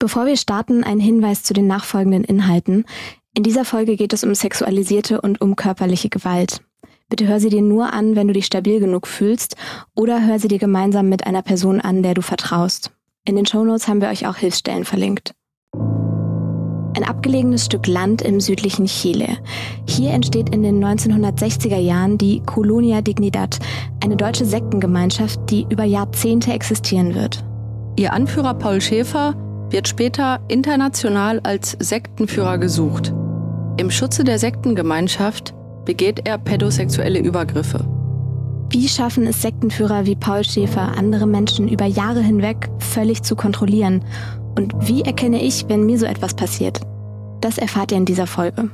Bevor wir starten, ein Hinweis zu den nachfolgenden Inhalten. In dieser Folge geht es um sexualisierte und um körperliche Gewalt. Bitte hör sie dir nur an, wenn du dich stabil genug fühlst oder hör sie dir gemeinsam mit einer Person an, der du vertraust. In den Shownotes haben wir euch auch Hilfsstellen verlinkt. Ein abgelegenes Stück Land im südlichen Chile. Hier entsteht in den 1960er Jahren die Colonia Dignidad, eine deutsche Sektengemeinschaft, die über Jahrzehnte existieren wird. Ihr Anführer Paul Schäfer wird später international als Sektenführer gesucht. Im Schutze der Sektengemeinschaft begeht er pädosexuelle Übergriffe. Wie schaffen es Sektenführer wie Paul Schäfer, andere Menschen über Jahre hinweg völlig zu kontrollieren? Und wie erkenne ich, wenn mir so etwas passiert? Das erfahrt ihr in dieser Folge.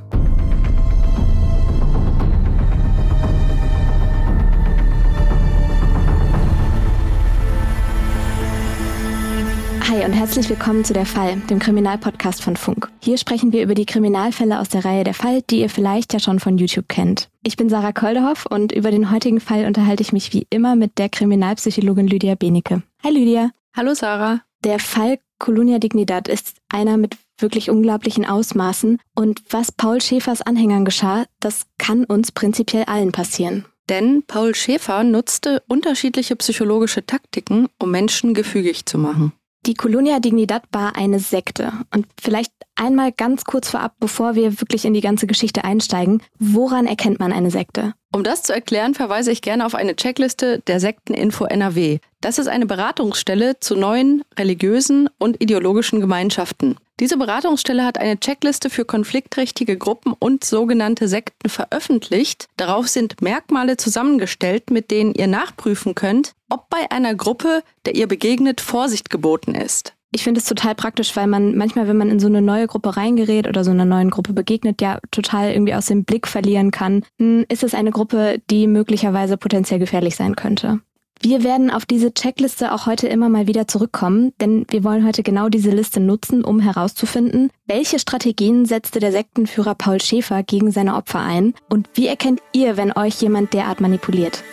Hi und herzlich willkommen zu Der Fall, dem Kriminalpodcast von Funk. Hier sprechen wir über die Kriminalfälle aus der Reihe Der Fall, die ihr vielleicht ja schon von YouTube kennt. Ich bin Sarah Koldehoff und über den heutigen Fall unterhalte ich mich wie immer mit der Kriminalpsychologin Lydia Benecke. Hi Lydia. Hallo Sarah. Der Fall Colonia Dignidad ist einer mit wirklich unglaublichen Ausmaßen und was Paul Schäfers Anhängern geschah, das kann uns prinzipiell allen passieren. Denn Paul Schäfer nutzte unterschiedliche psychologische Taktiken, um Menschen gefügig zu machen. Die Colonia Dignidad war eine Sekte. Und vielleicht einmal ganz kurz vorab, bevor wir wirklich in die ganze Geschichte einsteigen, woran erkennt man eine Sekte? Um das zu erklären, verweise ich gerne auf eine Checkliste der Sekteninfo NRW. Das ist eine Beratungsstelle zu neuen religiösen und ideologischen Gemeinschaften. Diese Beratungsstelle hat eine Checkliste für konfliktträchtige Gruppen und sogenannte Sekten veröffentlicht. Darauf sind Merkmale zusammengestellt, mit denen ihr nachprüfen könnt, ob bei einer Gruppe, der ihr begegnet, Vorsicht geboten ist. Ich finde es total praktisch, weil man manchmal, wenn man in so eine neue Gruppe reingerät oder so einer neuen Gruppe begegnet, ja total irgendwie aus dem Blick verlieren kann. Hm, ist es eine Gruppe, die möglicherweise potenziell gefährlich sein könnte? Wir werden auf diese Checkliste auch heute immer mal wieder zurückkommen, denn wir wollen heute genau diese Liste nutzen, um herauszufinden, welche Strategien setzte der Sektenführer Paul Schäfer gegen seine Opfer ein und wie erkennt ihr, wenn euch jemand derart manipuliert.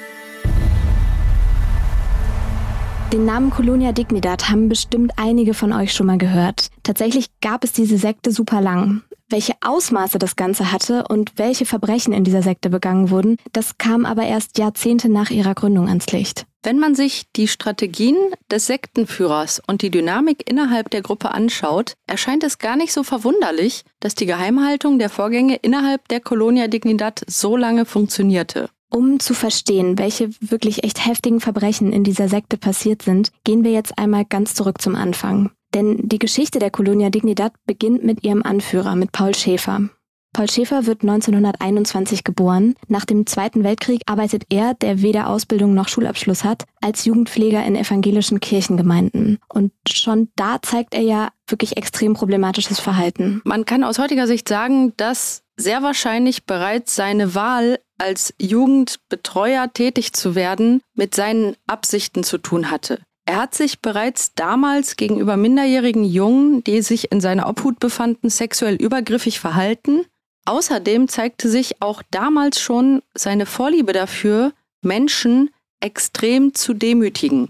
Den Namen Colonia Dignidad haben bestimmt einige von euch schon mal gehört. Tatsächlich gab es diese Sekte super lang. Welche Ausmaße das Ganze hatte und welche Verbrechen in dieser Sekte begangen wurden, das kam aber erst Jahrzehnte nach ihrer Gründung ans Licht. Wenn man sich die Strategien des Sektenführers und die Dynamik innerhalb der Gruppe anschaut, erscheint es gar nicht so verwunderlich, dass die Geheimhaltung der Vorgänge innerhalb der Colonia Dignidad so lange funktionierte. Um zu verstehen, welche wirklich echt heftigen Verbrechen in dieser Sekte passiert sind, gehen wir jetzt einmal ganz zurück zum Anfang. Denn die Geschichte der Colonia Dignidad beginnt mit ihrem Anführer, mit Paul Schäfer. Paul Schäfer wird 1921 geboren. Nach dem Zweiten Weltkrieg arbeitet er, der weder Ausbildung noch Schulabschluss hat, als Jugendpfleger in evangelischen Kirchengemeinden. Und schon da zeigt er ja wirklich extrem problematisches Verhalten. Man kann aus heutiger Sicht sagen, dass sehr wahrscheinlich bereits seine Wahl als Jugendbetreuer tätig zu werden mit seinen Absichten zu tun hatte. Er hat sich bereits damals gegenüber minderjährigen Jungen, die sich in seiner Obhut befanden, sexuell übergriffig verhalten Außerdem zeigte sich auch damals schon seine Vorliebe dafür, Menschen extrem zu demütigen.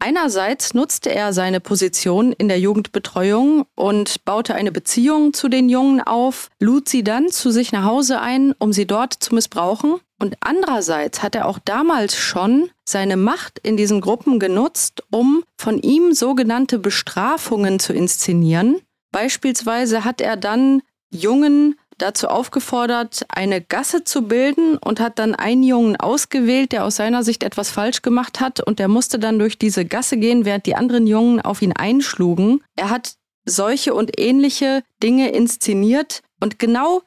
Einerseits nutzte er seine Position in der Jugendbetreuung und baute eine Beziehung zu den Jungen auf, lud sie dann zu sich nach Hause ein, um sie dort zu missbrauchen. Und andererseits hat er auch damals schon seine Macht in diesen Gruppen genutzt, um von ihm sogenannte Bestrafungen zu inszenieren. Beispielsweise hat er dann Jungen dazu aufgefordert, eine Gasse zu bilden und hat dann einen Jungen ausgewählt, der aus seiner Sicht etwas falsch gemacht hat und der musste dann durch diese Gasse gehen, während die anderen Jungen auf ihn einschlugen. Er hat solche und ähnliche Dinge inszeniert und genau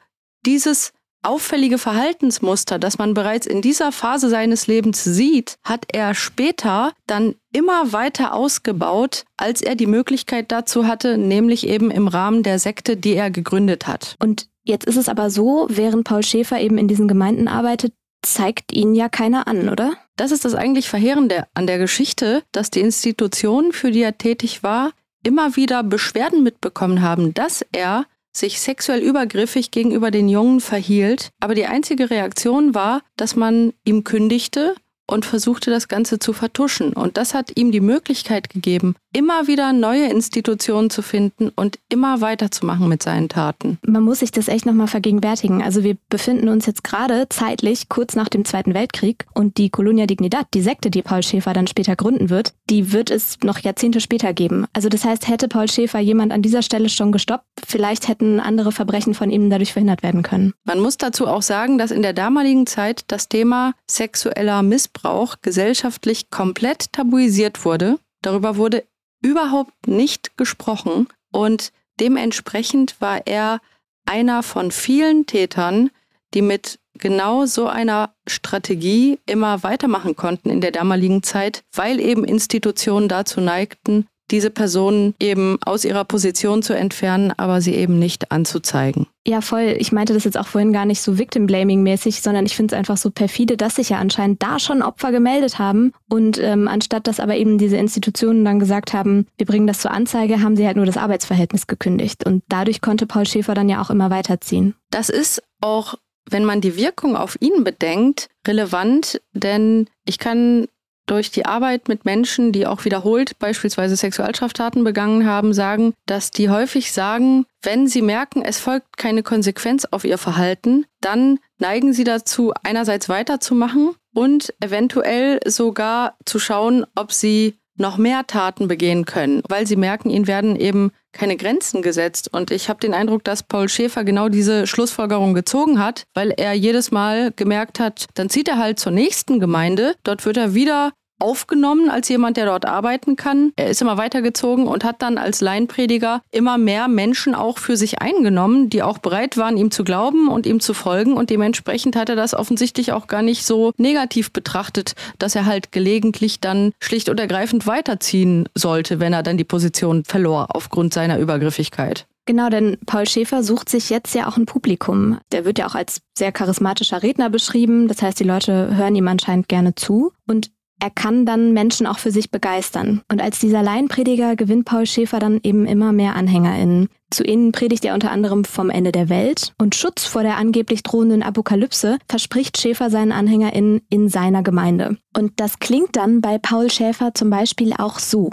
dieses auffällige Verhaltensmuster, das man bereits in dieser Phase seines Lebens sieht, hat er später dann immer weiter ausgebaut, als er die Möglichkeit dazu hatte, nämlich eben im Rahmen der Sekte, die er gegründet hat. Und Jetzt ist es aber so, während Paul Schäfer eben in diesen Gemeinden arbeitet, zeigt ihn ja keiner an, oder? Das ist das eigentlich Verheerende an der Geschichte, dass die Institutionen, für die er tätig war, immer wieder Beschwerden mitbekommen haben, dass er sich sexuell übergriffig gegenüber den Jungen verhielt. Aber die einzige Reaktion war, dass man ihm kündigte und versuchte das Ganze zu vertuschen. Und das hat ihm die Möglichkeit gegeben, immer wieder neue Institutionen zu finden und immer weiterzumachen mit seinen Taten. Man muss sich das echt nochmal vergegenwärtigen. Also wir befinden uns jetzt gerade zeitlich kurz nach dem Zweiten Weltkrieg und die Colonia Dignidad, die Sekte, die Paul Schäfer dann später gründen wird, die wird es noch Jahrzehnte später geben. Also das heißt, hätte Paul Schäfer jemand an dieser Stelle schon gestoppt, vielleicht hätten andere Verbrechen von ihm dadurch verhindert werden können. Man muss dazu auch sagen, dass in der damaligen Zeit das Thema sexueller Missbrauch gesellschaftlich komplett tabuisiert wurde. Darüber wurde überhaupt nicht gesprochen und dementsprechend war er einer von vielen Tätern, die mit genau so einer Strategie immer weitermachen konnten in der damaligen Zeit, weil eben Institutionen dazu neigten, diese Personen eben aus ihrer Position zu entfernen, aber sie eben nicht anzuzeigen. Ja, voll. Ich meinte das jetzt auch vorhin gar nicht so Victim-Blaming-mäßig, sondern ich finde es einfach so perfide, dass sich ja anscheinend da schon Opfer gemeldet haben. Und ähm, anstatt dass aber eben diese Institutionen dann gesagt haben, wir bringen das zur Anzeige, haben sie halt nur das Arbeitsverhältnis gekündigt. Und dadurch konnte Paul Schäfer dann ja auch immer weiterziehen. Das ist auch, wenn man die Wirkung auf ihn bedenkt, relevant, denn ich kann durch die Arbeit mit Menschen, die auch wiederholt beispielsweise Sexualstraftaten begangen haben, sagen, dass die häufig sagen, wenn sie merken, es folgt keine Konsequenz auf ihr Verhalten, dann neigen sie dazu, einerseits weiterzumachen und eventuell sogar zu schauen, ob sie noch mehr Taten begehen können, weil sie merken, ihnen werden eben keine Grenzen gesetzt. Und ich habe den Eindruck, dass Paul Schäfer genau diese Schlussfolgerung gezogen hat, weil er jedes Mal gemerkt hat, dann zieht er halt zur nächsten Gemeinde, dort wird er wieder aufgenommen als jemand, der dort arbeiten kann. Er ist immer weitergezogen und hat dann als Laienprediger immer mehr Menschen auch für sich eingenommen, die auch bereit waren, ihm zu glauben und ihm zu folgen. Und dementsprechend hat er das offensichtlich auch gar nicht so negativ betrachtet, dass er halt gelegentlich dann schlicht und ergreifend weiterziehen sollte, wenn er dann die Position verlor aufgrund seiner Übergriffigkeit. Genau, denn Paul Schäfer sucht sich jetzt ja auch ein Publikum. Der wird ja auch als sehr charismatischer Redner beschrieben. Das heißt, die Leute hören ihm anscheinend gerne zu. Und er kann dann Menschen auch für sich begeistern. Und als dieser Laienprediger gewinnt Paul Schäfer dann eben immer mehr AnhängerInnen. Zu ihnen predigt er unter anderem vom Ende der Welt und Schutz vor der angeblich drohenden Apokalypse verspricht Schäfer seinen AnhängerInnen in seiner Gemeinde. Und das klingt dann bei Paul Schäfer zum Beispiel auch so.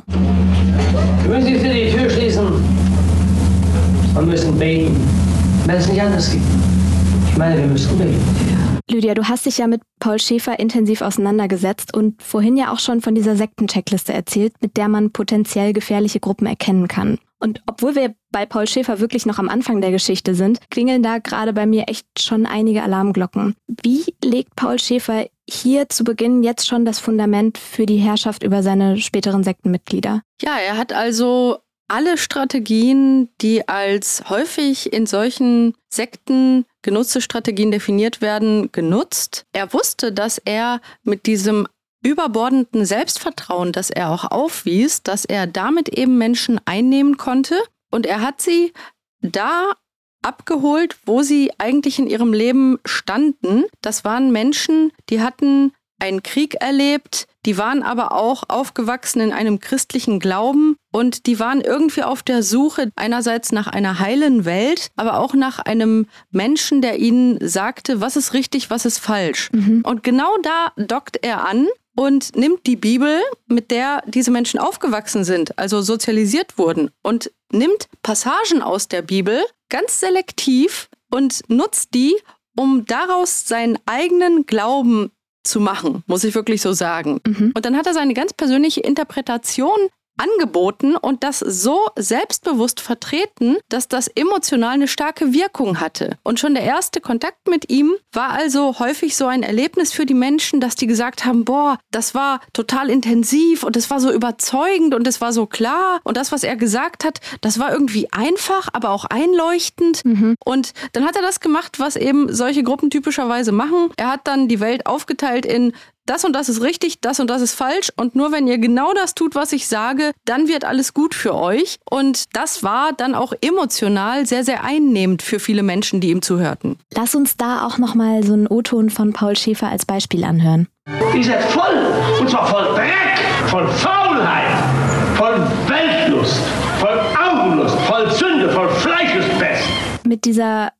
Wir müssen jetzt die Tür schließen und müssen beten, wenn es nicht anders gibt. Ich meine, wir müssen beten. Lydia, du hast dich ja mit Paul Schäfer intensiv auseinandergesetzt und vorhin ja auch schon von dieser Sektencheckliste erzählt, mit der man potenziell gefährliche Gruppen erkennen kann. Und obwohl wir bei Paul Schäfer wirklich noch am Anfang der Geschichte sind, klingeln da gerade bei mir echt schon einige Alarmglocken. Wie legt Paul Schäfer hier zu Beginn jetzt schon das Fundament für die Herrschaft über seine späteren Sektenmitglieder? Ja, er hat also alle Strategien, die als häufig in solchen Sekten genutzte Strategien definiert werden, genutzt. Er wusste, dass er mit diesem überbordenden Selbstvertrauen, das er auch aufwies, dass er damit eben Menschen einnehmen konnte. Und er hat sie da abgeholt, wo sie eigentlich in ihrem Leben standen. Das waren Menschen, die hatten einen Krieg erlebt, die waren aber auch aufgewachsen in einem christlichen Glauben und die waren irgendwie auf der Suche einerseits nach einer heilen Welt, aber auch nach einem Menschen, der ihnen sagte, was ist richtig, was ist falsch. Mhm. Und genau da dockt er an und nimmt die Bibel, mit der diese Menschen aufgewachsen sind, also sozialisiert wurden, und nimmt Passagen aus der Bibel ganz selektiv und nutzt die, um daraus seinen eigenen Glauben zu machen, muss ich wirklich so sagen. Mhm. Und dann hat er seine ganz persönliche Interpretation angeboten und das so selbstbewusst vertreten, dass das emotional eine starke Wirkung hatte. Und schon der erste Kontakt mit ihm war also häufig so ein Erlebnis für die Menschen, dass die gesagt haben, boah, das war total intensiv und es war so überzeugend und es war so klar und das, was er gesagt hat, das war irgendwie einfach, aber auch einleuchtend. Mhm. Und dann hat er das gemacht, was eben solche Gruppen typischerweise machen. Er hat dann die Welt aufgeteilt in das und das ist richtig, das und das ist falsch und nur wenn ihr genau das tut, was ich sage, dann wird alles gut für euch. Und das war dann auch emotional sehr, sehr einnehmend für viele Menschen, die ihm zuhörten. Lass uns da auch nochmal so einen O-Ton von Paul Schäfer als Beispiel anhören. Ihr seid voll, und zwar voll Dreck, voll Faulheit, voll Weltlust, voll Augenlust, voll Sünde, voll Fleischespest. Mit dieser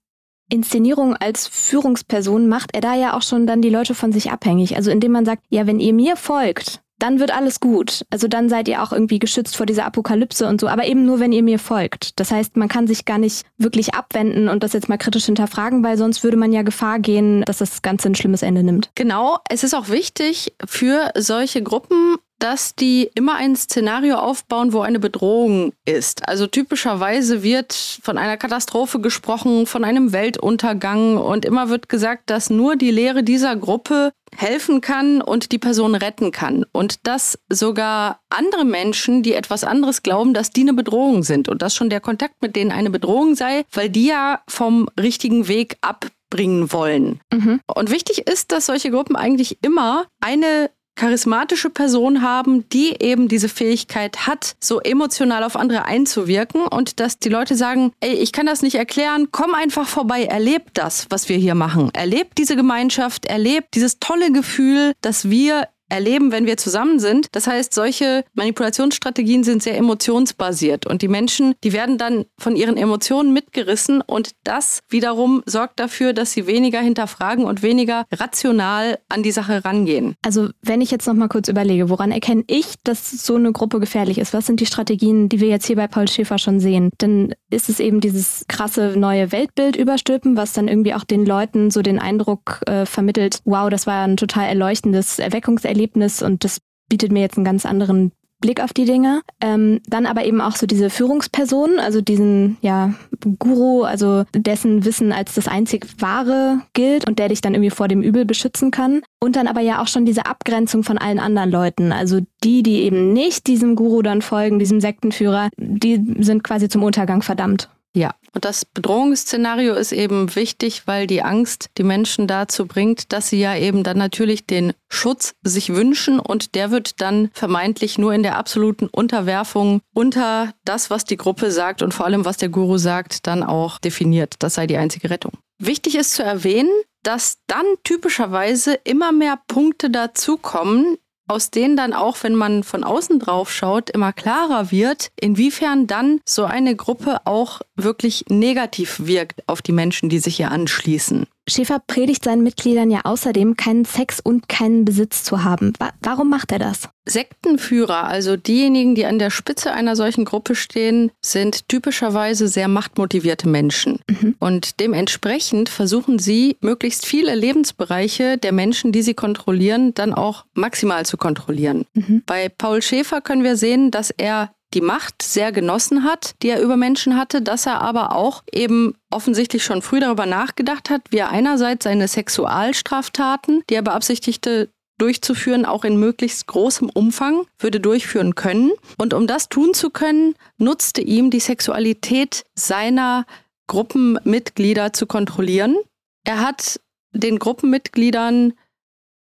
Inszenierung als Führungsperson macht er da ja auch schon dann die Leute von sich abhängig. Also indem man sagt, ja, wenn ihr mir folgt, dann wird alles gut. Also dann seid ihr auch irgendwie geschützt vor dieser Apokalypse und so, aber eben nur, wenn ihr mir folgt. Das heißt, man kann sich gar nicht wirklich abwenden und das jetzt mal kritisch hinterfragen, weil sonst würde man ja Gefahr gehen, dass das Ganze ein schlimmes Ende nimmt. Genau, es ist auch wichtig für solche Gruppen dass die immer ein Szenario aufbauen, wo eine Bedrohung ist. Also typischerweise wird von einer Katastrophe gesprochen, von einem Weltuntergang und immer wird gesagt, dass nur die Lehre dieser Gruppe helfen kann und die Person retten kann. Und dass sogar andere Menschen, die etwas anderes glauben, dass die eine Bedrohung sind und dass schon der Kontakt mit denen eine Bedrohung sei, weil die ja vom richtigen Weg abbringen wollen. Mhm. Und wichtig ist, dass solche Gruppen eigentlich immer eine charismatische Person haben, die eben diese Fähigkeit hat, so emotional auf andere einzuwirken und dass die Leute sagen, ey, ich kann das nicht erklären, komm einfach vorbei, erlebt das, was wir hier machen. Erlebt diese Gemeinschaft, erlebt dieses tolle Gefühl, dass wir erleben, wenn wir zusammen sind. Das heißt, solche Manipulationsstrategien sind sehr emotionsbasiert und die Menschen, die werden dann von ihren Emotionen mitgerissen und das wiederum sorgt dafür, dass sie weniger hinterfragen und weniger rational an die Sache rangehen. Also, wenn ich jetzt noch mal kurz überlege, woran erkenne ich, dass so eine Gruppe gefährlich ist? Was sind die Strategien, die wir jetzt hier bei Paul Schäfer schon sehen? Dann ist es eben dieses krasse neue Weltbild überstülpen, was dann irgendwie auch den Leuten so den Eindruck äh, vermittelt, wow, das war ein total erleuchtendes Erweckungserlebnis Erlebnis und das bietet mir jetzt einen ganz anderen Blick auf die Dinge. Ähm, dann aber eben auch so diese Führungsperson, also diesen ja, Guru, also dessen Wissen als das einzig Wahre gilt und der dich dann irgendwie vor dem Übel beschützen kann. Und dann aber ja auch schon diese Abgrenzung von allen anderen Leuten. Also die, die eben nicht diesem Guru dann folgen, diesem Sektenführer, die sind quasi zum Untergang verdammt. Ja, und das Bedrohungsszenario ist eben wichtig, weil die Angst die Menschen dazu bringt, dass sie ja eben dann natürlich den Schutz sich wünschen und der wird dann vermeintlich nur in der absoluten Unterwerfung unter das, was die Gruppe sagt und vor allem, was der Guru sagt, dann auch definiert. Das sei die einzige Rettung. Wichtig ist zu erwähnen, dass dann typischerweise immer mehr Punkte dazukommen, aus denen dann auch, wenn man von außen drauf schaut, immer klarer wird, inwiefern dann so eine Gruppe auch wirklich negativ wirkt auf die Menschen, die sich hier anschließen. Schäfer predigt seinen Mitgliedern ja außerdem, keinen Sex und keinen Besitz zu haben. Warum macht er das? Sektenführer, also diejenigen, die an der Spitze einer solchen Gruppe stehen, sind typischerweise sehr machtmotivierte Menschen. Mhm. Und dementsprechend versuchen sie, möglichst viele Lebensbereiche der Menschen, die sie kontrollieren, dann auch maximal zu kontrollieren. Mhm. Bei Paul Schäfer können wir sehen, dass er die Macht sehr genossen hat, die er über Menschen hatte, dass er aber auch eben offensichtlich schon früh darüber nachgedacht hat, wie er einerseits seine Sexualstraftaten, die er beabsichtigte, durchzuführen, auch in möglichst großem Umfang würde durchführen können. Und um das tun zu können, nutzte ihm die Sexualität seiner Gruppenmitglieder zu kontrollieren. Er hat den Gruppenmitgliedern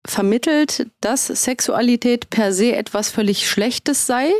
vermittelt, dass Sexualität per se etwas völlig Schlechtes sei,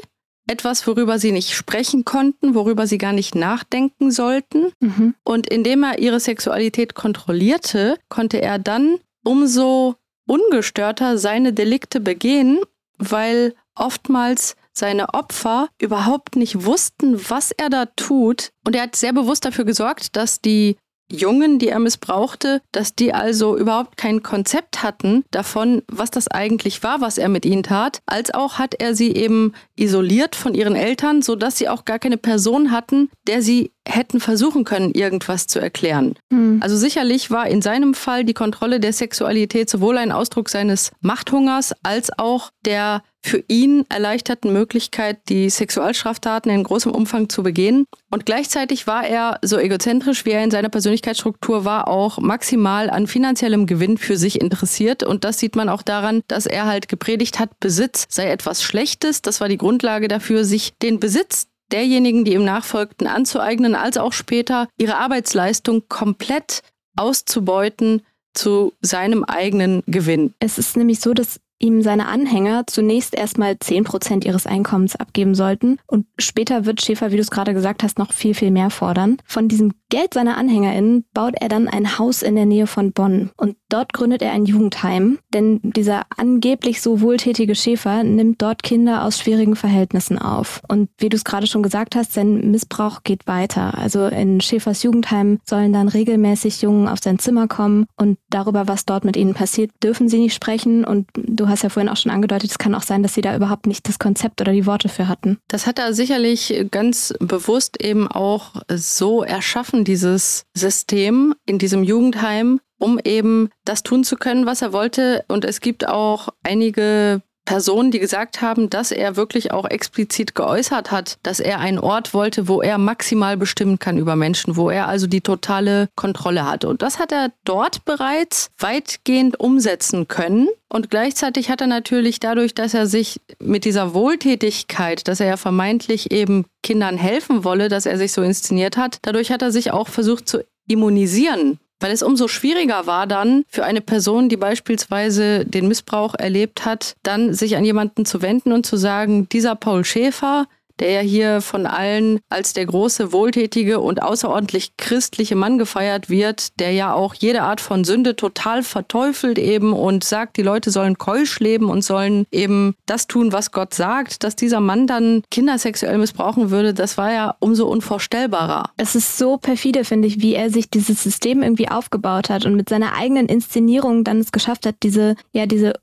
etwas, worüber sie nicht sprechen konnten, worüber sie gar nicht nachdenken sollten. Mhm. Und indem er ihre Sexualität kontrollierte, konnte er dann umso ungestörter seine Delikte begehen, weil oftmals seine Opfer überhaupt nicht wussten, was er da tut. Und er hat sehr bewusst dafür gesorgt, dass die Jungen, die er missbrauchte, dass die also überhaupt kein Konzept hatten davon, was das eigentlich war, was er mit ihnen tat, als auch hat er sie eben isoliert von ihren Eltern, sodass sie auch gar keine Person hatten, der sie hätten versuchen können, irgendwas zu erklären. Mhm. Also sicherlich war in seinem Fall die Kontrolle der Sexualität sowohl ein Ausdruck seines Machthungers als auch der für ihn erleichterten Möglichkeit, die Sexualstraftaten in großem Umfang zu begehen. Und gleichzeitig war er, so egozentrisch wie er in seiner Persönlichkeitsstruktur war, auch maximal an finanziellem Gewinn für sich interessiert. Und das sieht man auch daran, dass er halt gepredigt hat, Besitz sei etwas Schlechtes. Das war die Grundlage dafür, sich den Besitz derjenigen, die ihm nachfolgten, anzueignen, als auch später ihre Arbeitsleistung komplett auszubeuten zu seinem eigenen Gewinn. Es ist nämlich so, dass ihm seine Anhänger zunächst erstmal 10 Prozent ihres Einkommens abgeben sollten. Und später wird Schäfer, wie du es gerade gesagt hast, noch viel, viel mehr fordern. Von diesem Geld seiner AnhängerInnen baut er dann ein Haus in der Nähe von Bonn. Und dort gründet er ein Jugendheim, denn dieser angeblich so wohltätige Schäfer nimmt dort Kinder aus schwierigen Verhältnissen auf. Und wie du es gerade schon gesagt hast, sein Missbrauch geht weiter. Also in Schäfers Jugendheim sollen dann regelmäßig Jungen auf sein Zimmer kommen und darüber, was dort mit ihnen passiert, dürfen sie nicht sprechen. Und du hast ja vorhin auch schon angedeutet, es kann auch sein, dass sie da überhaupt nicht das Konzept oder die Worte für hatten. Das hat er sicherlich ganz bewusst eben auch so erschaffen, dieses System in diesem Jugendheim, um eben das tun zu können, was er wollte. Und es gibt auch einige Personen, die gesagt haben, dass er wirklich auch explizit geäußert hat, dass er einen Ort wollte, wo er maximal bestimmen kann über Menschen, wo er also die totale Kontrolle hat. Und das hat er dort bereits weitgehend umsetzen können. Und gleichzeitig hat er natürlich dadurch, dass er sich mit dieser Wohltätigkeit, dass er ja vermeintlich eben Kindern helfen wolle, dass er sich so inszeniert hat, dadurch hat er sich auch versucht zu immunisieren weil es umso schwieriger war dann für eine Person, die beispielsweise den Missbrauch erlebt hat, dann sich an jemanden zu wenden und zu sagen, dieser Paul Schäfer, der ja hier von allen als der große, wohltätige und außerordentlich christliche Mann gefeiert wird, der ja auch jede Art von Sünde total verteufelt eben und sagt, die Leute sollen keusch leben und sollen eben das tun, was Gott sagt, dass dieser Mann dann Kinder sexuell missbrauchen würde, das war ja umso unvorstellbarer. Es ist so perfide, finde ich, wie er sich dieses System irgendwie aufgebaut hat und mit seiner eigenen Inszenierung dann es geschafft hat, diese, ja, diese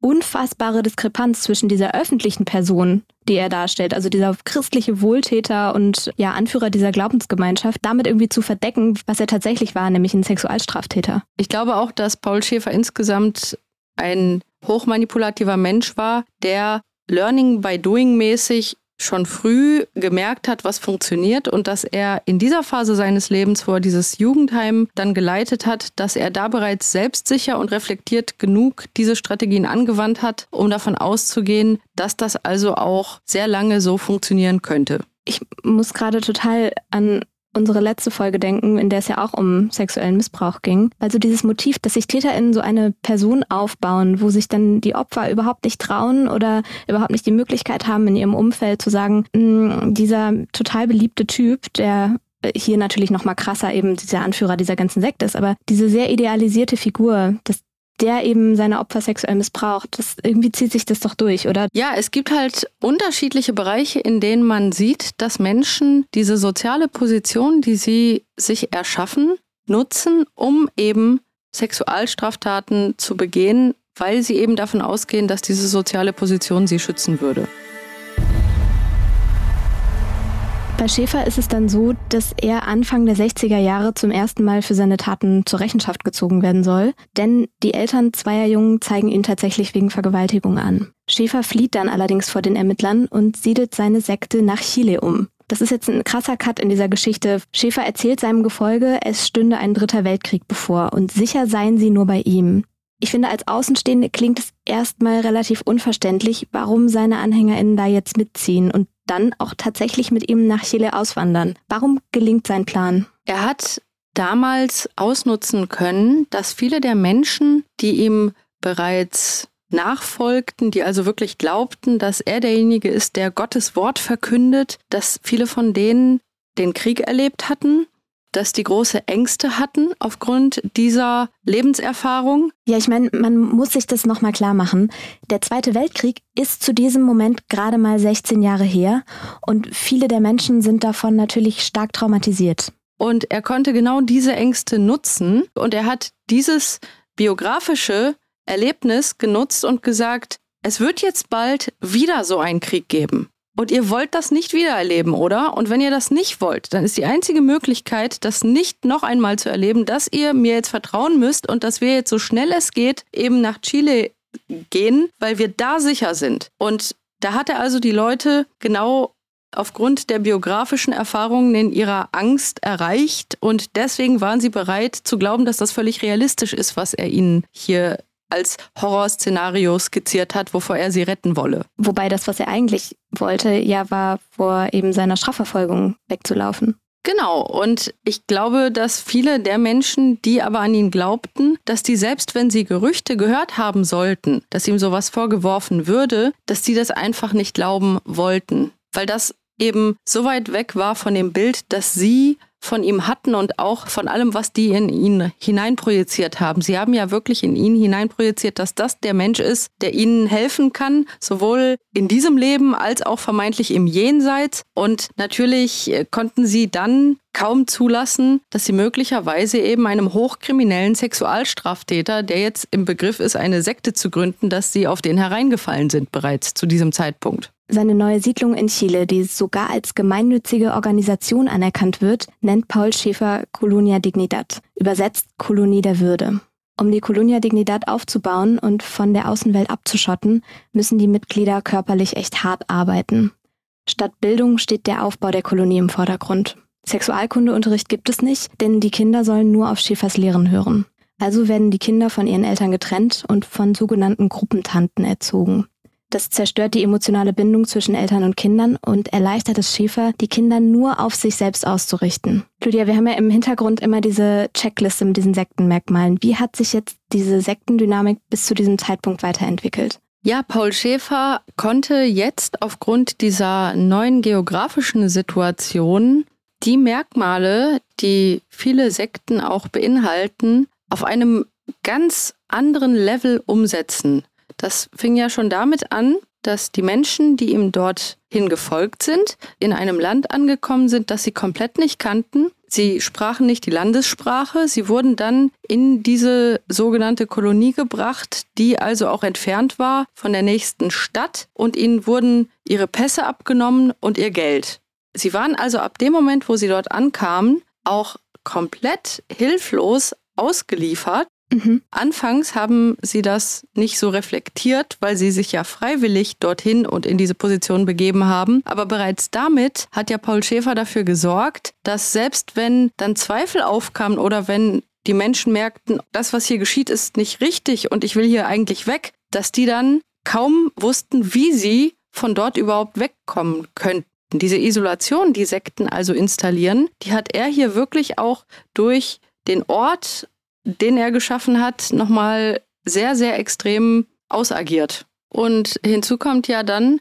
unfassbare Diskrepanz zwischen dieser öffentlichen Person, die er darstellt, also dieser christliche Wohltäter und ja Anführer dieser Glaubensgemeinschaft, damit irgendwie zu verdecken, was er tatsächlich war, nämlich ein Sexualstraftäter. Ich glaube auch, dass Paul Schäfer insgesamt ein hochmanipulativer Mensch war, der Learning by Doing mäßig schon früh gemerkt hat, was funktioniert und dass er in dieser Phase seines Lebens, wo er dieses Jugendheim dann geleitet hat, dass er da bereits selbstsicher und reflektiert genug diese Strategien angewandt hat, um davon auszugehen, dass das also auch sehr lange so funktionieren könnte. Ich muss gerade total an unsere letzte Folge denken, in der es ja auch um sexuellen Missbrauch ging. Also dieses Motiv, dass sich TäterInnen so eine Person aufbauen, wo sich dann die Opfer überhaupt nicht trauen oder überhaupt nicht die Möglichkeit haben, in ihrem Umfeld zu sagen, hm, dieser total beliebte Typ, der hier natürlich noch mal krasser eben dieser Anführer dieser ganzen Sekte ist, aber diese sehr idealisierte Figur, dass der eben seine Opfer sexuell missbraucht. Das, irgendwie zieht sich das doch durch, oder? Ja, es gibt halt unterschiedliche Bereiche, in denen man sieht, dass Menschen diese soziale Position, die sie sich erschaffen, nutzen, um eben Sexualstraftaten zu begehen, weil sie eben davon ausgehen, dass diese soziale Position sie schützen würde. Bei Schäfer ist es dann so, dass er Anfang der 60er Jahre zum ersten Mal für seine Taten zur Rechenschaft gezogen werden soll, denn die Eltern zweier Jungen zeigen ihn tatsächlich wegen Vergewaltigung an. Schäfer flieht dann allerdings vor den Ermittlern und siedelt seine Sekte nach Chile um. Das ist jetzt ein krasser Cut in dieser Geschichte. Schäfer erzählt seinem Gefolge, es stünde ein dritter Weltkrieg bevor und sicher seien sie nur bei ihm. Ich finde, als Außenstehende klingt es erstmal relativ unverständlich, warum seine AnhängerInnen da jetzt mitziehen und dann auch tatsächlich mit ihm nach Chile auswandern. Warum gelingt sein Plan? Er hat damals ausnutzen können, dass viele der Menschen, die ihm bereits nachfolgten, die also wirklich glaubten, dass er derjenige ist, der Gottes Wort verkündet, dass viele von denen den Krieg erlebt hatten dass die große Ängste hatten aufgrund dieser Lebenserfahrung? Ja, ich meine, man muss sich das nochmal klar machen. Der Zweite Weltkrieg ist zu diesem Moment gerade mal 16 Jahre her und viele der Menschen sind davon natürlich stark traumatisiert. Und er konnte genau diese Ängste nutzen und er hat dieses biografische Erlebnis genutzt und gesagt, es wird jetzt bald wieder so einen Krieg geben. Und ihr wollt das nicht wiedererleben, oder? Und wenn ihr das nicht wollt, dann ist die einzige Möglichkeit, das nicht noch einmal zu erleben, dass ihr mir jetzt vertrauen müsst und dass wir jetzt so schnell es geht eben nach Chile gehen, weil wir da sicher sind. Und da hat er also die Leute genau aufgrund der biografischen Erfahrungen in ihrer Angst erreicht und deswegen waren sie bereit zu glauben, dass das völlig realistisch ist, was er ihnen hier als Horrorszenario skizziert hat, wovor er sie retten wolle. Wobei das, was er eigentlich wollte, ja war, vor eben seiner Strafverfolgung wegzulaufen. Genau, und ich glaube, dass viele der Menschen, die aber an ihn glaubten, dass die selbst wenn sie Gerüchte gehört haben sollten, dass ihm sowas vorgeworfen würde, dass die das einfach nicht glauben wollten, weil das eben so weit weg war von dem Bild, das sie von ihm hatten und auch von allem, was die in ihn hineinprojiziert haben. Sie haben ja wirklich in ihn hineinprojiziert, dass das der Mensch ist, der ihnen helfen kann, sowohl in diesem Leben als auch vermeintlich im Jenseits. Und natürlich äh, konnten sie dann kaum zulassen, dass sie möglicherweise eben einem hochkriminellen Sexualstraftäter, der jetzt im Begriff ist, eine Sekte zu gründen, dass sie auf den hereingefallen sind bereits zu diesem Zeitpunkt. Seine neue Siedlung in Chile, die sogar als gemeinnützige Organisation anerkannt wird, nennt Paul Schäfer Colonia Dignidad, übersetzt Kolonie der Würde. Um die Colonia Dignidad aufzubauen und von der Außenwelt abzuschotten, müssen die Mitglieder körperlich echt hart arbeiten. Statt Bildung steht der Aufbau der Kolonie im Vordergrund. Sexualkundeunterricht gibt es nicht, denn die Kinder sollen nur auf Schäfers Lehren hören. Also werden die Kinder von ihren Eltern getrennt und von sogenannten Gruppentanten erzogen. Das zerstört die emotionale Bindung zwischen Eltern und Kindern und erleichtert es Schäfer, die Kinder nur auf sich selbst auszurichten. Lydia, wir haben ja im Hintergrund immer diese Checkliste mit diesen Sektenmerkmalen. Wie hat sich jetzt diese Sektendynamik bis zu diesem Zeitpunkt weiterentwickelt? Ja, Paul Schäfer konnte jetzt aufgrund dieser neuen geografischen Situation die Merkmale, die viele Sekten auch beinhalten, auf einem ganz anderen Level umsetzen. Das fing ja schon damit an, dass die Menschen, die ihm dorthin gefolgt sind, in einem Land angekommen sind, das sie komplett nicht kannten. Sie sprachen nicht die Landessprache. Sie wurden dann in diese sogenannte Kolonie gebracht, die also auch entfernt war von der nächsten Stadt. Und ihnen wurden ihre Pässe abgenommen und ihr Geld. Sie waren also ab dem Moment, wo sie dort ankamen, auch komplett hilflos ausgeliefert. Mhm. Anfangs haben sie das nicht so reflektiert, weil sie sich ja freiwillig dorthin und in diese Position begeben haben. Aber bereits damit hat ja Paul Schäfer dafür gesorgt, dass selbst wenn dann Zweifel aufkamen oder wenn die Menschen merkten, das, was hier geschieht, ist nicht richtig und ich will hier eigentlich weg, dass die dann kaum wussten, wie sie von dort überhaupt wegkommen könnten. Diese Isolation, die Sekten also installieren, die hat er hier wirklich auch durch den Ort, den er geschaffen hat, nochmal sehr, sehr extrem ausagiert. Und hinzu kommt ja dann,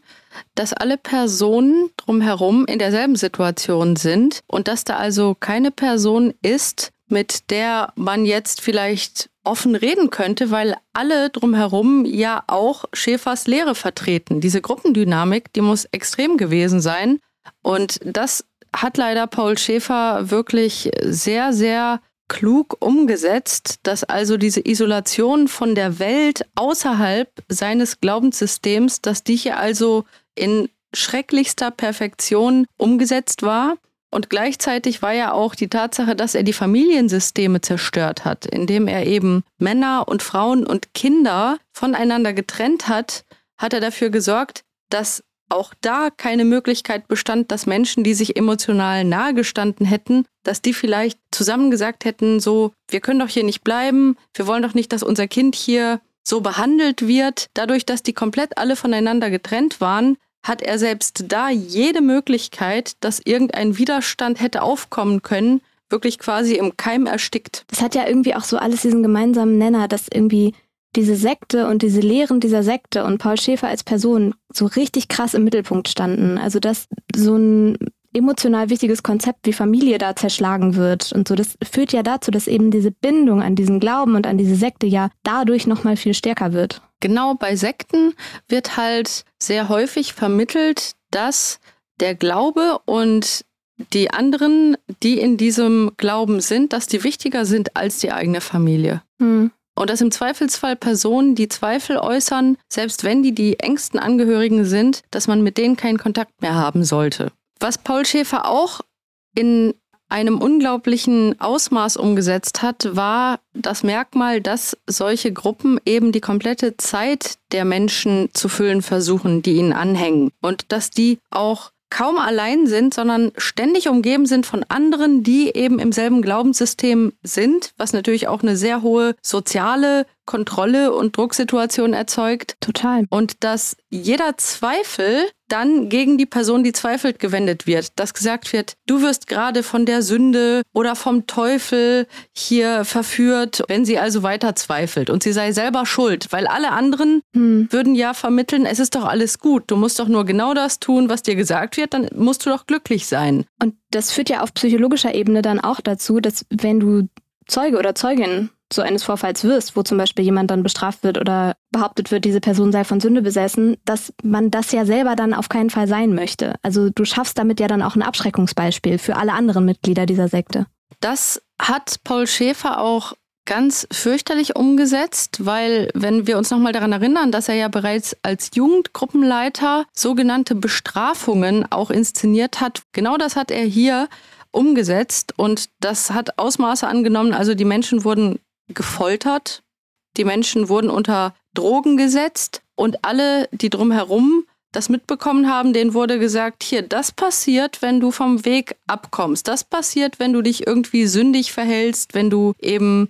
dass alle Personen drumherum in derselben Situation sind und dass da also keine Person ist, mit der man jetzt vielleicht offen reden könnte, weil alle drumherum ja auch Schäfers Lehre vertreten. Diese Gruppendynamik, die muss extrem gewesen sein. Und das hat leider Paul Schäfer wirklich sehr, sehr klug umgesetzt, dass also diese Isolation von der Welt außerhalb seines Glaubenssystems, dass die hier also in schrecklichster Perfektion umgesetzt war. Und gleichzeitig war ja auch die Tatsache, dass er die Familiensysteme zerstört hat, indem er eben Männer und Frauen und Kinder voneinander getrennt hat, hat er dafür gesorgt, dass auch da keine Möglichkeit bestand, dass Menschen, die sich emotional nahegestanden hätten, dass die vielleicht zusammen gesagt hätten, so, wir können doch hier nicht bleiben, wir wollen doch nicht, dass unser Kind hier so behandelt wird. Dadurch, dass die komplett alle voneinander getrennt waren, hat er selbst da jede Möglichkeit, dass irgendein Widerstand hätte aufkommen können, wirklich quasi im Keim erstickt. Das hat ja irgendwie auch so alles diesen gemeinsamen Nenner, dass irgendwie diese Sekte und diese Lehren dieser Sekte und Paul Schäfer als Person so richtig krass im Mittelpunkt standen. Also dass so ein emotional wichtiges Konzept wie Familie da zerschlagen wird und so. Das führt ja dazu, dass eben diese Bindung an diesen Glauben und an diese Sekte ja dadurch nochmal viel stärker wird. Genau, bei Sekten wird halt sehr häufig vermittelt, dass der Glaube und die anderen, die in diesem Glauben sind, dass die wichtiger sind als die eigene Familie. Hm. Und dass im Zweifelsfall Personen, die Zweifel äußern, selbst wenn die die engsten Angehörigen sind, dass man mit denen keinen Kontakt mehr haben sollte. Was Paul Schäfer auch in einem unglaublichen Ausmaß umgesetzt hat, war das Merkmal, dass solche Gruppen eben die komplette Zeit der Menschen zu füllen versuchen, die ihnen anhängen. Und dass die auch kaum allein sind, sondern ständig umgeben sind von anderen, die eben im selben Glaubenssystem sind, was natürlich auch eine sehr hohe soziale Kontrolle und Drucksituation erzeugt. Total. Und dass jeder Zweifel dann gegen die Person, die zweifelt, gewendet wird. Dass gesagt wird, du wirst gerade von der Sünde oder vom Teufel hier verführt, wenn sie also weiter zweifelt und sie sei selber schuld, weil alle anderen hm. würden ja vermitteln, es ist doch alles gut, du musst doch nur genau das tun, was dir gesagt wird, dann musst du doch glücklich sein. Und das führt ja auf psychologischer Ebene dann auch dazu, dass wenn du Zeuge oder Zeugin so eines Vorfalls wirst, wo zum Beispiel jemand dann bestraft wird oder behauptet wird, diese Person sei von Sünde besessen, dass man das ja selber dann auf keinen Fall sein möchte. Also du schaffst damit ja dann auch ein Abschreckungsbeispiel für alle anderen Mitglieder dieser Sekte. Das hat Paul Schäfer auch ganz fürchterlich umgesetzt, weil wenn wir uns nochmal daran erinnern, dass er ja bereits als Jugendgruppenleiter sogenannte Bestrafungen auch inszeniert hat, genau das hat er hier umgesetzt und das hat Ausmaße angenommen. Also die Menschen wurden gefoltert, die Menschen wurden unter Drogen gesetzt und alle, die drumherum das mitbekommen haben, denen wurde gesagt, hier, das passiert, wenn du vom Weg abkommst. Das passiert, wenn du dich irgendwie sündig verhältst, wenn du eben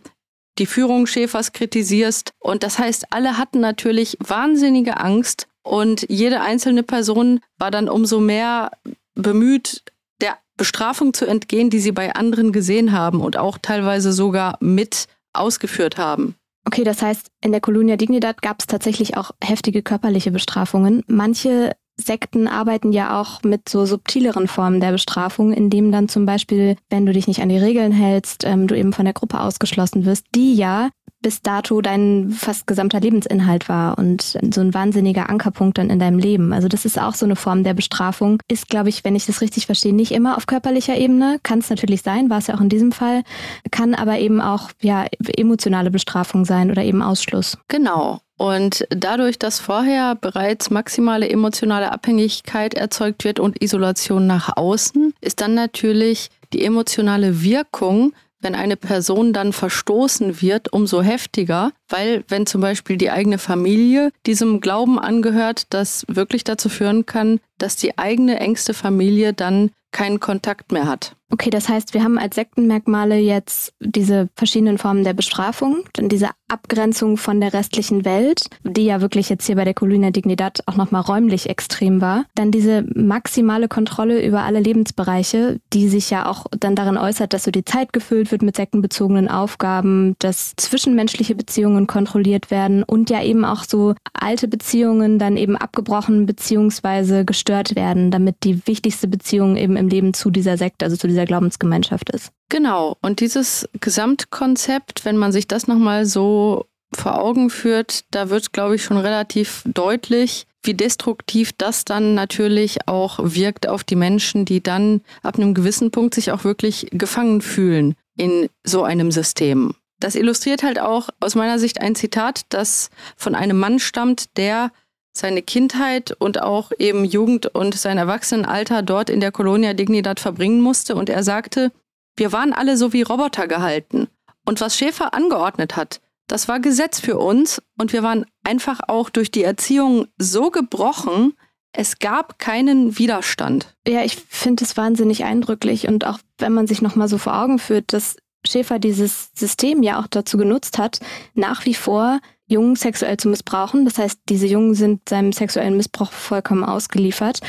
die Führung Schäfers kritisierst. Und das heißt, alle hatten natürlich wahnsinnige Angst und jede einzelne Person war dann umso mehr bemüht, der Bestrafung zu entgehen, die sie bei anderen gesehen haben und auch teilweise sogar mit ausgeführt haben. Okay, das heißt, in der Colonia Dignidad gab es tatsächlich auch heftige körperliche Bestrafungen. Manche Sekten arbeiten ja auch mit so subtileren Formen der Bestrafung, indem dann zum Beispiel, wenn du dich nicht an die Regeln hältst, ähm, du eben von der Gruppe ausgeschlossen wirst, die ja bis dato dein fast gesamter Lebensinhalt war und so ein wahnsinniger Ankerpunkt dann in deinem Leben. Also das ist auch so eine Form der Bestrafung. Ist, glaube ich, wenn ich das richtig verstehe, nicht immer auf körperlicher Ebene. Kann es natürlich sein, war es ja auch in diesem Fall. Kann aber eben auch ja emotionale Bestrafung sein oder eben Ausschluss. Genau. Und dadurch, dass vorher bereits maximale emotionale Abhängigkeit erzeugt wird und Isolation nach außen, ist dann natürlich die emotionale Wirkung wenn eine Person dann verstoßen wird, umso heftiger, weil wenn zum Beispiel die eigene Familie diesem Glauben angehört, das wirklich dazu führen kann, dass die eigene engste Familie dann keinen Kontakt mehr hat. Okay, das heißt, wir haben als Sektenmerkmale jetzt diese verschiedenen Formen der Bestrafung, dann diese Abgrenzung von der restlichen Welt, die ja wirklich jetzt hier bei der Colina Dignidad auch nochmal räumlich extrem war. Dann diese maximale Kontrolle über alle Lebensbereiche, die sich ja auch dann darin äußert, dass so die Zeit gefüllt wird mit sektenbezogenen Aufgaben, dass zwischenmenschliche Beziehungen kontrolliert werden und ja eben auch so alte Beziehungen dann eben abgebrochen beziehungsweise gestört werden, damit die wichtigste Beziehung eben im Leben zu dieser Sekte, also zu dieser Glaubensgemeinschaft ist. Genau. Und dieses Gesamtkonzept, wenn man sich das nochmal so vor Augen führt, da wird, glaube ich, schon relativ deutlich, wie destruktiv das dann natürlich auch wirkt auf die Menschen, die dann ab einem gewissen Punkt sich auch wirklich gefangen fühlen in so einem System. Das illustriert halt auch aus meiner Sicht ein Zitat, das von einem Mann stammt, der seine Kindheit und auch eben Jugend und sein Erwachsenenalter dort in der Colonia Dignidad verbringen musste. Und er sagte, wir waren alle so wie Roboter gehalten. Und was Schäfer angeordnet hat, das war Gesetz für uns und wir waren einfach auch durch die Erziehung so gebrochen, es gab keinen Widerstand. Ja, ich finde es wahnsinnig eindrücklich und auch wenn man sich nochmal so vor Augen führt, dass Schäfer dieses System ja auch dazu genutzt hat, nach wie vor Jungen sexuell zu missbrauchen. Das heißt, diese Jungen sind seinem sexuellen Missbrauch vollkommen ausgeliefert.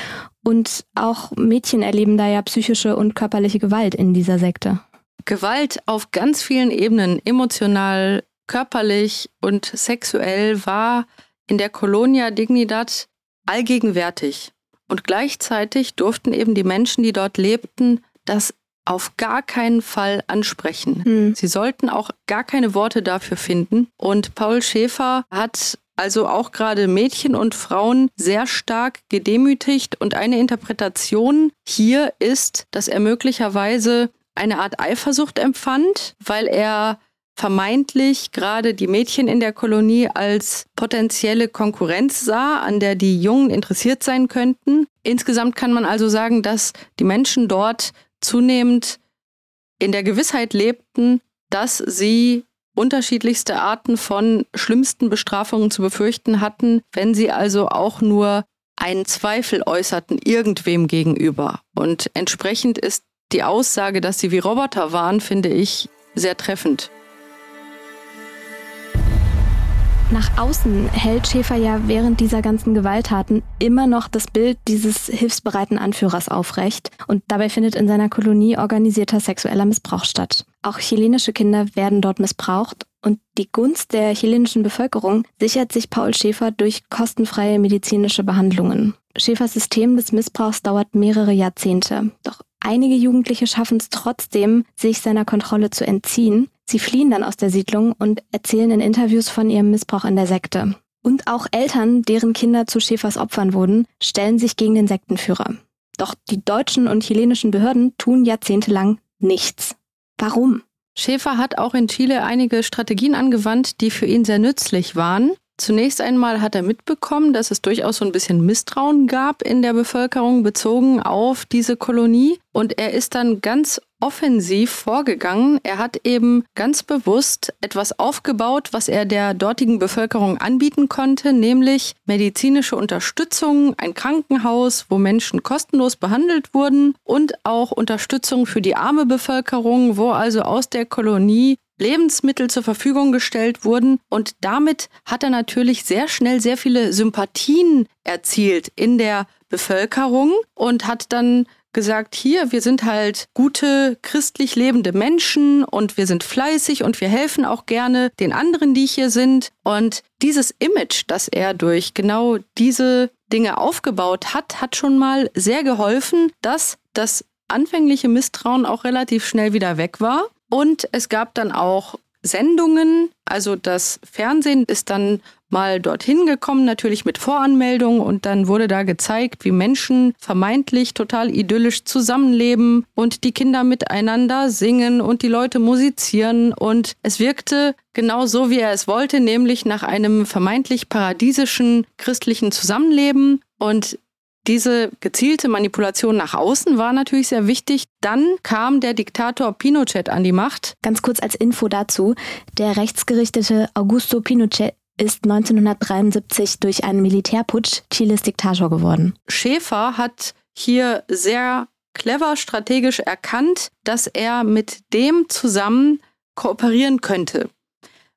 Und auch Mädchen erleben da ja psychische und körperliche Gewalt in dieser Sekte. Gewalt auf ganz vielen Ebenen, emotional, körperlich und sexuell, war in der Colonia Dignidad allgegenwärtig. Und gleichzeitig durften eben die Menschen, die dort lebten, das auf gar keinen Fall ansprechen. Mhm. Sie sollten auch gar keine Worte dafür finden. Und Paul Schäfer hat also auch gerade Mädchen und Frauen sehr stark gedemütigt. Und eine Interpretation hier ist, dass er möglicherweise eine Art Eifersucht empfand, weil er vermeintlich gerade die Mädchen in der Kolonie als potenzielle Konkurrenz sah, an der die Jungen interessiert sein könnten. Insgesamt kann man also sagen, dass die Menschen dort zunehmend in der Gewissheit lebten, dass sie unterschiedlichste Arten von schlimmsten Bestrafungen zu befürchten hatten, wenn sie also auch nur einen Zweifel äußerten irgendwem gegenüber. Und entsprechend ist die Aussage, dass sie wie Roboter waren, finde ich sehr treffend. Nach außen hält Schäfer ja während dieser ganzen Gewalttaten immer noch das Bild dieses hilfsbereiten Anführers aufrecht und dabei findet in seiner Kolonie organisierter sexueller Missbrauch statt. Auch chilenische Kinder werden dort missbraucht und die Gunst der chilenischen Bevölkerung sichert sich Paul Schäfer durch kostenfreie medizinische Behandlungen. Schäfers System des Missbrauchs dauert mehrere Jahrzehnte. Doch einige Jugendliche schaffen es trotzdem, sich seiner Kontrolle zu entziehen. Sie fliehen dann aus der Siedlung und erzählen in Interviews von ihrem Missbrauch in der Sekte. Und auch Eltern, deren Kinder zu Schäfers Opfern wurden, stellen sich gegen den Sektenführer. Doch die deutschen und chilenischen Behörden tun jahrzehntelang nichts. Warum? Schäfer hat auch in Chile einige Strategien angewandt, die für ihn sehr nützlich waren. Zunächst einmal hat er mitbekommen, dass es durchaus so ein bisschen Misstrauen gab in der Bevölkerung bezogen auf diese Kolonie. Und er ist dann ganz offensiv vorgegangen. Er hat eben ganz bewusst etwas aufgebaut, was er der dortigen Bevölkerung anbieten konnte, nämlich medizinische Unterstützung, ein Krankenhaus, wo Menschen kostenlos behandelt wurden und auch Unterstützung für die arme Bevölkerung, wo also aus der Kolonie Lebensmittel zur Verfügung gestellt wurden. Und damit hat er natürlich sehr schnell sehr viele Sympathien erzielt in der Bevölkerung und hat dann gesagt, hier, wir sind halt gute christlich lebende Menschen und wir sind fleißig und wir helfen auch gerne den anderen, die hier sind. Und dieses Image, das er durch genau diese Dinge aufgebaut hat, hat schon mal sehr geholfen, dass das anfängliche Misstrauen auch relativ schnell wieder weg war. Und es gab dann auch Sendungen, also das Fernsehen ist dann mal dorthin gekommen, natürlich mit Voranmeldung und dann wurde da gezeigt, wie Menschen vermeintlich total idyllisch zusammenleben und die Kinder miteinander singen und die Leute musizieren und es wirkte genau so, wie er es wollte, nämlich nach einem vermeintlich paradiesischen christlichen Zusammenleben und diese gezielte Manipulation nach außen war natürlich sehr wichtig. Dann kam der Diktator Pinochet an die Macht. Ganz kurz als Info dazu. Der rechtsgerichtete Augusto Pinochet ist 1973 durch einen Militärputsch Chiles Diktator geworden. Schäfer hat hier sehr clever strategisch erkannt, dass er mit dem zusammen kooperieren könnte.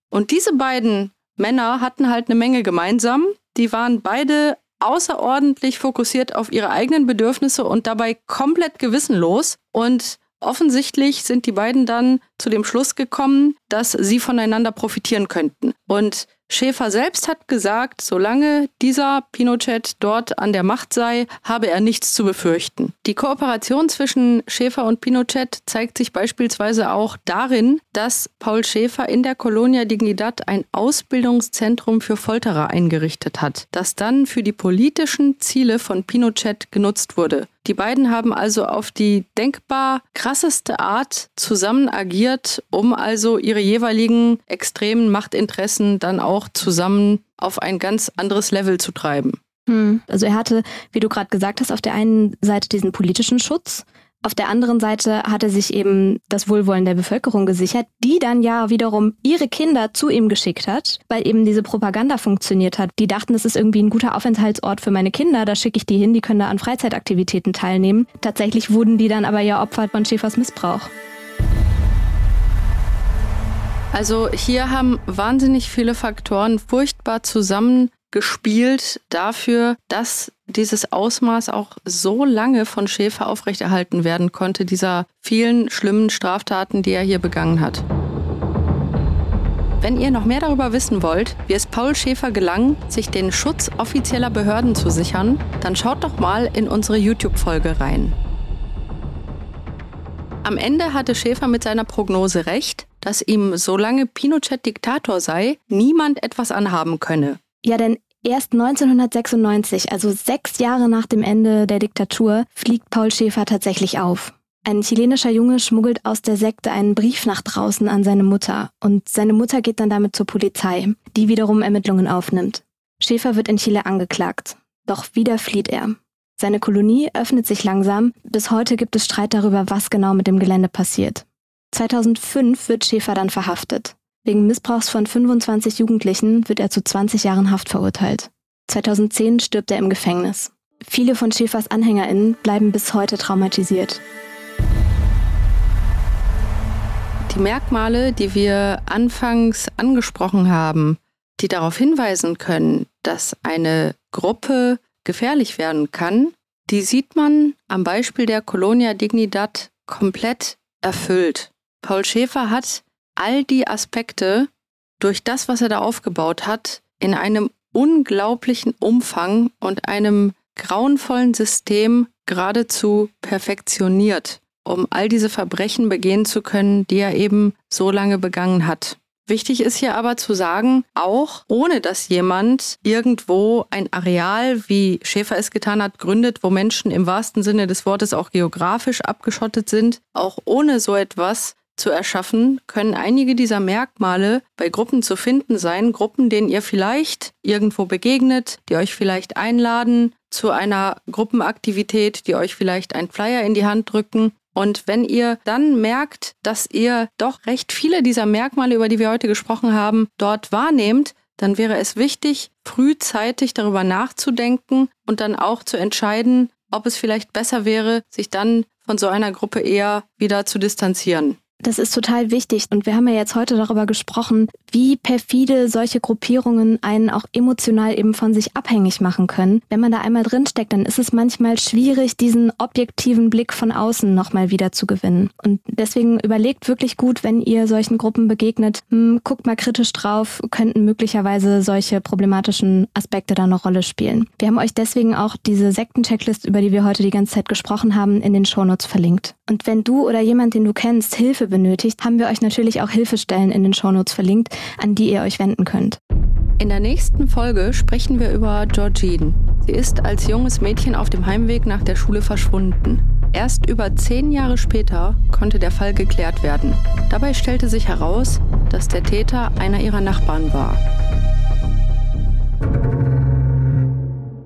Und diese beiden Männer hatten halt eine Menge gemeinsam. Die waren beide außerordentlich fokussiert auf ihre eigenen Bedürfnisse und dabei komplett gewissenlos. Und offensichtlich sind die beiden dann zu dem Schluss gekommen, dass sie voneinander profitieren könnten. Und Schäfer selbst hat gesagt, solange dieser Pinochet dort an der Macht sei, habe er nichts zu befürchten. Die Kooperation zwischen Schäfer und Pinochet zeigt sich beispielsweise auch darin, dass Paul Schäfer in der Colonia Dignidad ein Ausbildungszentrum für Folterer eingerichtet hat, das dann für die politischen Ziele von Pinochet genutzt wurde. Die beiden haben also auf die denkbar krasseste Art zusammen agiert, um also ihre jeweiligen extremen Machtinteressen dann auch zusammen auf ein ganz anderes Level zu treiben. Hm. Also er hatte, wie du gerade gesagt hast, auf der einen Seite diesen politischen Schutz, auf der anderen Seite hat er sich eben das Wohlwollen der Bevölkerung gesichert, die dann ja wiederum ihre Kinder zu ihm geschickt hat, weil eben diese Propaganda funktioniert hat. Die dachten, das ist irgendwie ein guter Aufenthaltsort für meine Kinder, da schicke ich die hin, die können da an Freizeitaktivitäten teilnehmen. Tatsächlich wurden die dann aber ja Opfer von Schäfers Missbrauch. Also hier haben wahnsinnig viele Faktoren furchtbar zusammengespielt dafür, dass dieses Ausmaß auch so lange von Schäfer aufrechterhalten werden konnte, dieser vielen schlimmen Straftaten, die er hier begangen hat. Wenn ihr noch mehr darüber wissen wollt, wie es Paul Schäfer gelang, sich den Schutz offizieller Behörden zu sichern, dann schaut doch mal in unsere YouTube-Folge rein. Am Ende hatte Schäfer mit seiner Prognose recht, dass ihm, solange Pinochet Diktator sei, niemand etwas anhaben könne. Ja, denn Erst 1996, also sechs Jahre nach dem Ende der Diktatur, fliegt Paul Schäfer tatsächlich auf. Ein chilenischer Junge schmuggelt aus der Sekte einen Brief nach draußen an seine Mutter und seine Mutter geht dann damit zur Polizei, die wiederum Ermittlungen aufnimmt. Schäfer wird in Chile angeklagt, doch wieder flieht er. Seine Kolonie öffnet sich langsam, bis heute gibt es Streit darüber, was genau mit dem Gelände passiert. 2005 wird Schäfer dann verhaftet. Wegen Missbrauchs von 25 Jugendlichen wird er zu 20 Jahren Haft verurteilt. 2010 stirbt er im Gefängnis. Viele von Schäfers AnhängerInnen bleiben bis heute traumatisiert. Die Merkmale, die wir anfangs angesprochen haben, die darauf hinweisen können, dass eine Gruppe gefährlich werden kann, die sieht man am Beispiel der Colonia Dignidad komplett erfüllt. Paul Schäfer hat all die Aspekte durch das, was er da aufgebaut hat, in einem unglaublichen Umfang und einem grauenvollen System geradezu perfektioniert, um all diese Verbrechen begehen zu können, die er eben so lange begangen hat. Wichtig ist hier aber zu sagen, auch ohne dass jemand irgendwo ein Areal, wie Schäfer es getan hat, gründet, wo Menschen im wahrsten Sinne des Wortes auch geografisch abgeschottet sind, auch ohne so etwas zu erschaffen, können einige dieser Merkmale bei Gruppen zu finden sein. Gruppen, denen ihr vielleicht irgendwo begegnet, die euch vielleicht einladen zu einer Gruppenaktivität, die euch vielleicht ein Flyer in die Hand drücken und wenn ihr dann merkt, dass ihr doch recht viele dieser Merkmale, über die wir heute gesprochen haben, dort wahrnehmt, dann wäre es wichtig, frühzeitig darüber nachzudenken und dann auch zu entscheiden, ob es vielleicht besser wäre, sich dann von so einer Gruppe eher wieder zu distanzieren. Das ist total wichtig. Und wir haben ja jetzt heute darüber gesprochen, wie perfide solche Gruppierungen einen auch emotional eben von sich abhängig machen können. Wenn man da einmal drinsteckt, dann ist es manchmal schwierig, diesen objektiven Blick von außen nochmal wieder zu gewinnen. Und deswegen überlegt wirklich gut, wenn ihr solchen Gruppen begegnet, hm, guckt mal kritisch drauf, könnten möglicherweise solche problematischen Aspekte da eine Rolle spielen. Wir haben euch deswegen auch diese Sektenchecklist, über die wir heute die ganze Zeit gesprochen haben, in den Shownotes verlinkt. Und wenn du oder jemand, den du kennst, Hilfe benötigt, haben wir euch natürlich auch Hilfestellen in den Shownotes verlinkt, an die ihr euch wenden könnt. In der nächsten Folge sprechen wir über Georgine. Sie ist als junges Mädchen auf dem Heimweg nach der Schule verschwunden. Erst über zehn Jahre später konnte der Fall geklärt werden. Dabei stellte sich heraus, dass der Täter einer ihrer Nachbarn war.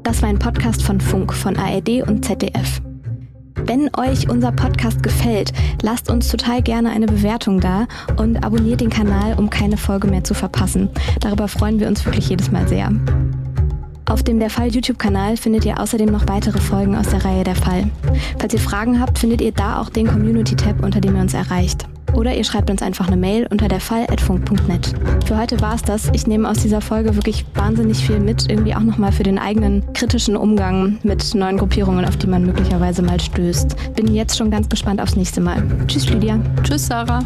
Das war ein Podcast von Funk, von ARD und ZDF. Wenn euch unser Podcast gefällt, lasst uns total gerne eine Bewertung da und abonniert den Kanal, um keine Folge mehr zu verpassen. Darüber freuen wir uns wirklich jedes Mal sehr. Auf dem Der Fall YouTube-Kanal findet ihr außerdem noch weitere Folgen aus der Reihe Der Fall. Falls ihr Fragen habt, findet ihr da auch den Community-Tab, unter dem ihr uns erreicht. Oder ihr schreibt uns einfach eine Mail unter der Fall@funk.net. Für heute war es das. Ich nehme aus dieser Folge wirklich wahnsinnig viel mit, irgendwie auch nochmal für den eigenen kritischen Umgang mit neuen Gruppierungen, auf die man möglicherweise mal stößt. Bin jetzt schon ganz gespannt aufs nächste Mal. Tschüss, Lydia. Tschüss, Sarah.